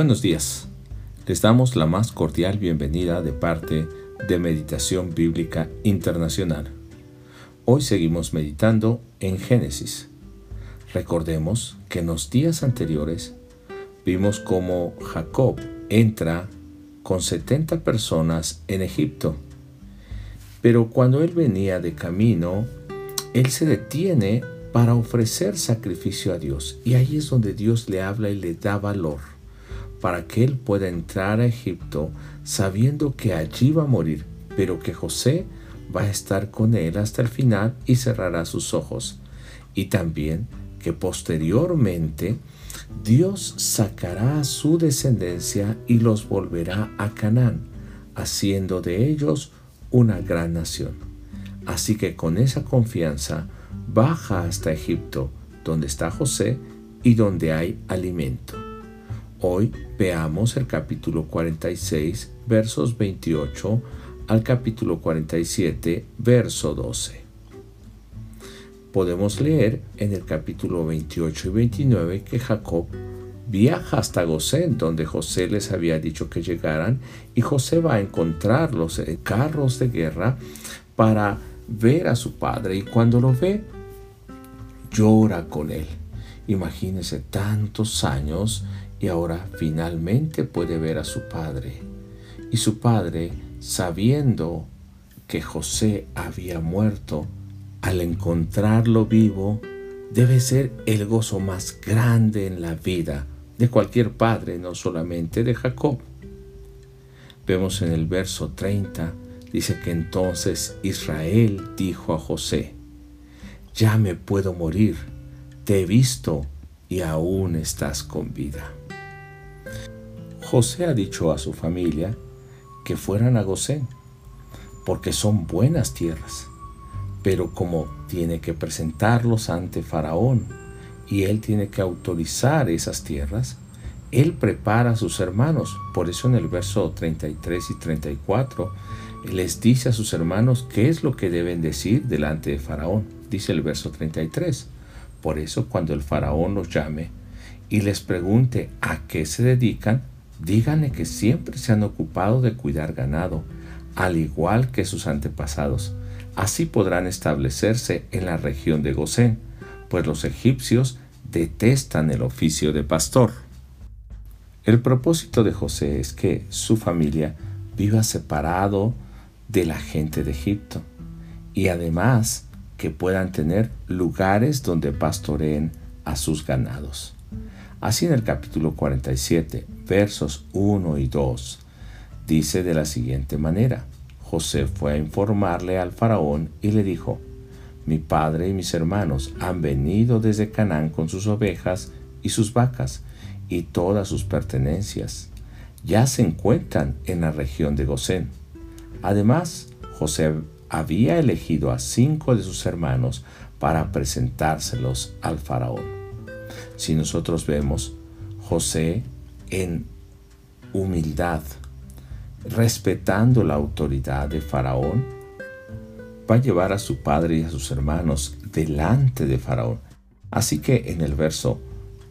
Buenos días. Les damos la más cordial bienvenida de parte de Meditación Bíblica Internacional. Hoy seguimos meditando en Génesis. Recordemos que en los días anteriores vimos cómo Jacob entra con 70 personas en Egipto. Pero cuando él venía de camino, él se detiene para ofrecer sacrificio a Dios. Y ahí es donde Dios le habla y le da valor para que él pueda entrar a Egipto sabiendo que allí va a morir, pero que José va a estar con él hasta el final y cerrará sus ojos. Y también que posteriormente Dios sacará a su descendencia y los volverá a Canaán, haciendo de ellos una gran nación. Así que con esa confianza baja hasta Egipto, donde está José y donde hay alimento. Hoy veamos el capítulo 46, versos 28 al capítulo 47, verso 12. Podemos leer en el capítulo 28 y 29 que Jacob viaja hasta Gosén, donde José les había dicho que llegaran, y José va a encontrarlos en carros de guerra para ver a su padre, y cuando lo ve, llora con él. Imagínese tantos años y ahora finalmente puede ver a su padre. Y su padre, sabiendo que José había muerto, al encontrarlo vivo, debe ser el gozo más grande en la vida de cualquier padre, no solamente de Jacob. Vemos en el verso 30, dice que entonces Israel dijo a José, ya me puedo morir, te he visto y aún estás con vida. José ha dicho a su familia que fueran a Gosén, porque son buenas tierras, pero como tiene que presentarlos ante Faraón y él tiene que autorizar esas tierras, él prepara a sus hermanos. Por eso en el verso 33 y 34 les dice a sus hermanos qué es lo que deben decir delante de Faraón. Dice el verso 33. Por eso cuando el Faraón los llame y les pregunte a qué se dedican, Díganle que siempre se han ocupado de cuidar ganado, al igual que sus antepasados. Así podrán establecerse en la región de Gosén, pues los egipcios detestan el oficio de pastor. El propósito de José es que su familia viva separado de la gente de Egipto y además que puedan tener lugares donde pastoreen a sus ganados. Así en el capítulo 47, versos 1 y 2, dice de la siguiente manera, José fue a informarle al faraón y le dijo, mi padre y mis hermanos han venido desde Canaán con sus ovejas y sus vacas y todas sus pertenencias. Ya se encuentran en la región de Gosén. Además, José había elegido a cinco de sus hermanos para presentárselos al faraón. Si nosotros vemos José en humildad, respetando la autoridad de Faraón, va a llevar a su padre y a sus hermanos delante de Faraón. Así que en el verso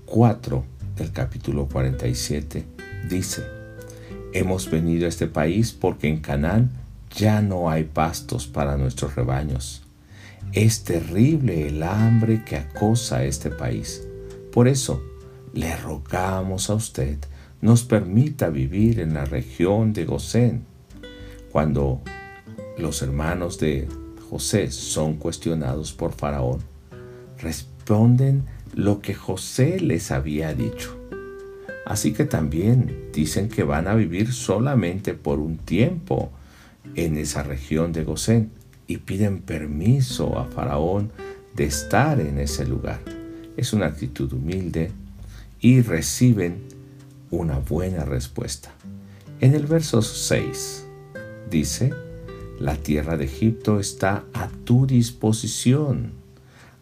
4 del capítulo 47 dice, Hemos venido a este país porque en Canaán ya no hay pastos para nuestros rebaños. Es terrible el hambre que acosa a este país. Por eso, le rogamos a usted nos permita vivir en la región de Gosén. Cuando los hermanos de José son cuestionados por Faraón, responden lo que José les había dicho. Así que también dicen que van a vivir solamente por un tiempo en esa región de Gosén y piden permiso a Faraón de estar en ese lugar es una actitud humilde y reciben una buena respuesta. En el verso 6 dice, la tierra de Egipto está a tu disposición.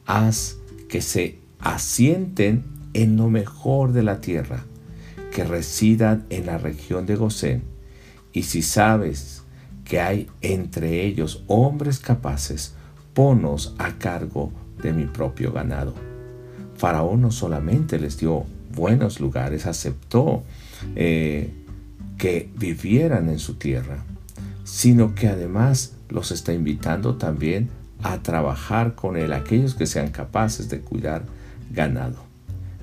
Haz que se asienten en lo mejor de la tierra, que residan en la región de Gosén. Y si sabes que hay entre ellos hombres capaces, ponos a cargo de mi propio ganado. Faraón no solamente les dio buenos lugares, aceptó eh, que vivieran en su tierra, sino que además los está invitando también a trabajar con él, aquellos que sean capaces de cuidar ganado.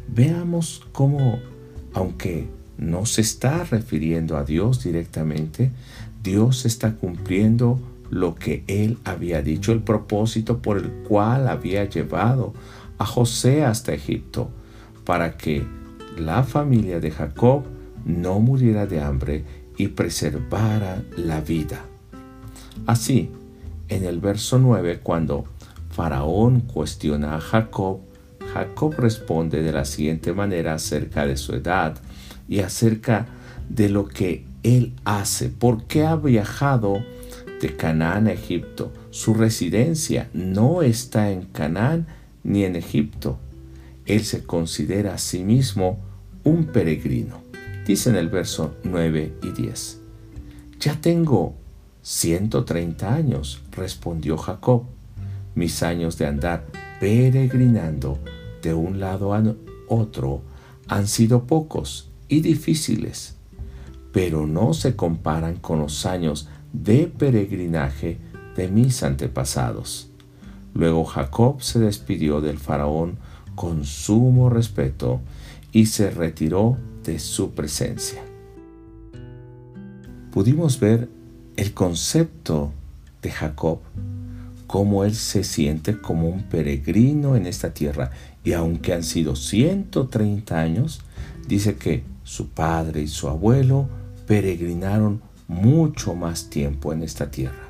Veamos cómo, aunque no se está refiriendo a Dios directamente, Dios está cumpliendo lo que él había dicho, el propósito por el cual había llevado a José hasta Egipto, para que la familia de Jacob no muriera de hambre y preservara la vida. Así, en el verso 9, cuando Faraón cuestiona a Jacob, Jacob responde de la siguiente manera acerca de su edad y acerca de lo que él hace, por qué ha viajado de Canaán a Egipto. Su residencia no está en Canaán ni en Egipto. Él se considera a sí mismo un peregrino. Dice en el verso 9 y 10. Ya tengo 130 años, respondió Jacob. Mis años de andar peregrinando de un lado a otro han sido pocos y difíciles, pero no se comparan con los años de peregrinaje de mis antepasados. Luego Jacob se despidió del faraón con sumo respeto y se retiró de su presencia. Pudimos ver el concepto de Jacob, cómo él se siente como un peregrino en esta tierra. Y aunque han sido 130 años, dice que su padre y su abuelo peregrinaron mucho más tiempo en esta tierra.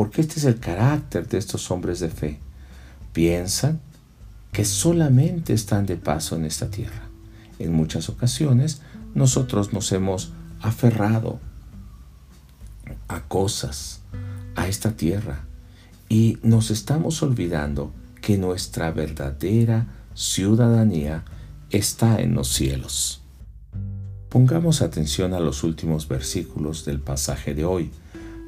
Porque este es el carácter de estos hombres de fe. Piensan que solamente están de paso en esta tierra. En muchas ocasiones nosotros nos hemos aferrado a cosas, a esta tierra, y nos estamos olvidando que nuestra verdadera ciudadanía está en los cielos. Pongamos atención a los últimos versículos del pasaje de hoy,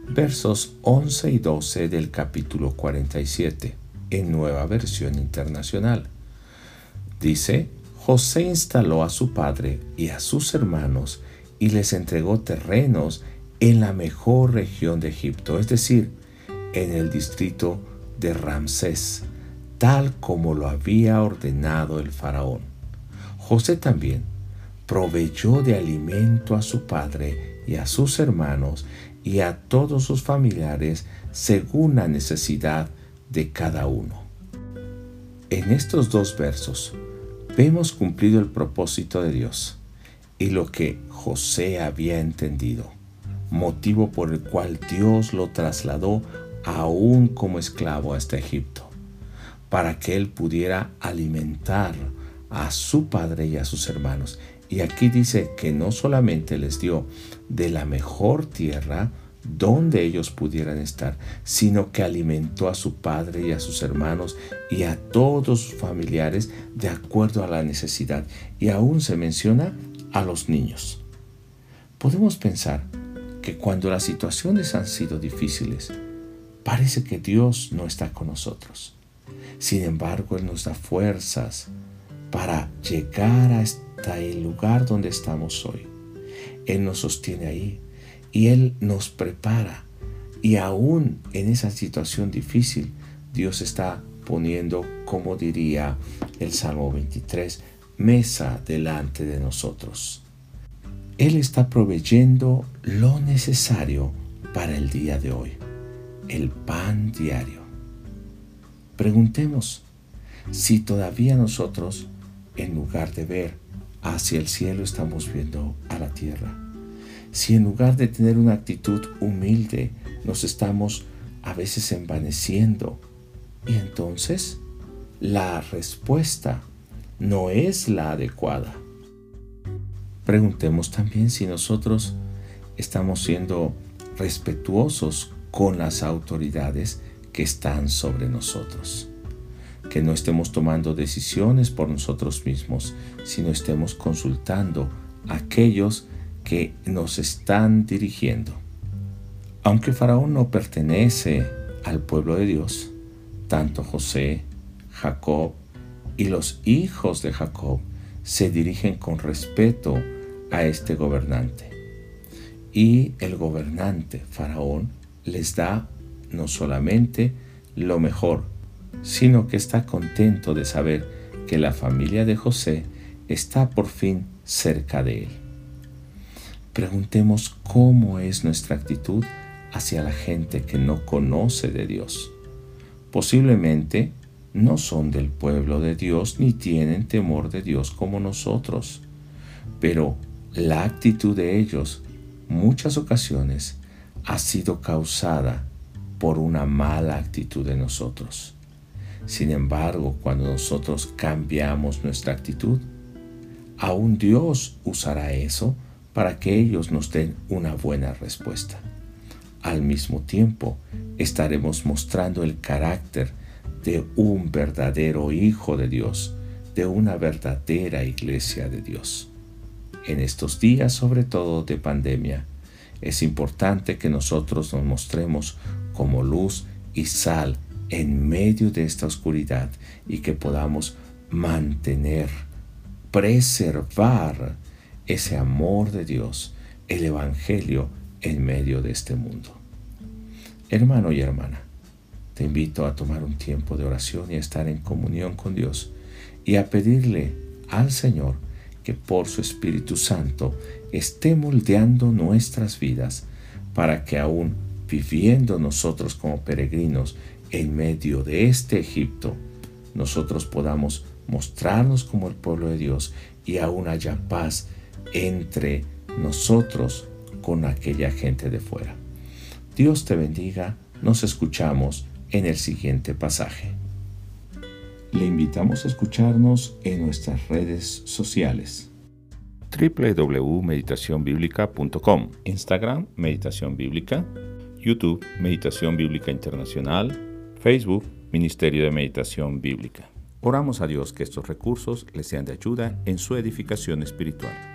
versos 11 y 12 del capítulo 47, en nueva versión internacional. Dice, José instaló a su padre y a sus hermanos y les entregó terrenos en la mejor región de Egipto, es decir, en el distrito de Ramsés, tal como lo había ordenado el faraón. José también proveyó de alimento a su padre y a sus hermanos y a todos sus familiares según la necesidad de cada uno. En estos dos versos vemos cumplido el propósito de Dios y lo que José había entendido motivo por el cual Dios lo trasladó aún como esclavo hasta Egipto, para que él pudiera alimentar a su padre y a sus hermanos. Y aquí dice que no solamente les dio de la mejor tierra donde ellos pudieran estar, sino que alimentó a su padre y a sus hermanos y a todos sus familiares de acuerdo a la necesidad. Y aún se menciona a los niños. Podemos pensar, que cuando las situaciones han sido difíciles, parece que Dios no está con nosotros. Sin embargo, Él nos da fuerzas para llegar el lugar donde estamos hoy. Él nos sostiene ahí y Él nos prepara. Y aún en esa situación difícil, Dios está poniendo, como diría el Salmo 23, mesa delante de nosotros. Él está proveyendo lo necesario para el día de hoy, el pan diario. Preguntemos si todavía nosotros, en lugar de ver hacia el cielo, estamos viendo a la tierra. Si en lugar de tener una actitud humilde, nos estamos a veces envaneciendo. Y entonces la respuesta no es la adecuada. Preguntemos también si nosotros estamos siendo respetuosos con las autoridades que están sobre nosotros. Que no estemos tomando decisiones por nosotros mismos, sino estemos consultando a aquellos que nos están dirigiendo. Aunque Faraón no pertenece al pueblo de Dios, tanto José, Jacob y los hijos de Jacob se dirigen con respeto a este gobernante. Y el gobernante, Faraón, les da no solamente lo mejor, sino que está contento de saber que la familia de José está por fin cerca de él. Preguntemos cómo es nuestra actitud hacia la gente que no conoce de Dios. Posiblemente no son del pueblo de Dios ni tienen temor de Dios como nosotros, pero la actitud de ellos muchas ocasiones ha sido causada por una mala actitud de nosotros. Sin embargo, cuando nosotros cambiamos nuestra actitud, aún Dios usará eso para que ellos nos den una buena respuesta. Al mismo tiempo, estaremos mostrando el carácter de un verdadero Hijo de Dios, de una verdadera iglesia de Dios. En estos días, sobre todo de pandemia, es importante que nosotros nos mostremos como luz y sal en medio de esta oscuridad y que podamos mantener, preservar ese amor de Dios, el Evangelio en medio de este mundo. Hermano y hermana, te invito a tomar un tiempo de oración y a estar en comunión con Dios y a pedirle al Señor que por su Espíritu Santo esté moldeando nuestras vidas para que aún viviendo nosotros como peregrinos en medio de este Egipto, nosotros podamos mostrarnos como el pueblo de Dios y aún haya paz entre nosotros con aquella gente de fuera. Dios te bendiga, nos escuchamos en el siguiente pasaje. Le invitamos a escucharnos en nuestras redes sociales. www.meditacionbiblica.com Instagram Meditación Bíblica. YouTube Meditación Bíblica Internacional Facebook, Ministerio de Meditación Bíblica. Oramos a Dios que estos recursos les sean de ayuda en su edificación espiritual.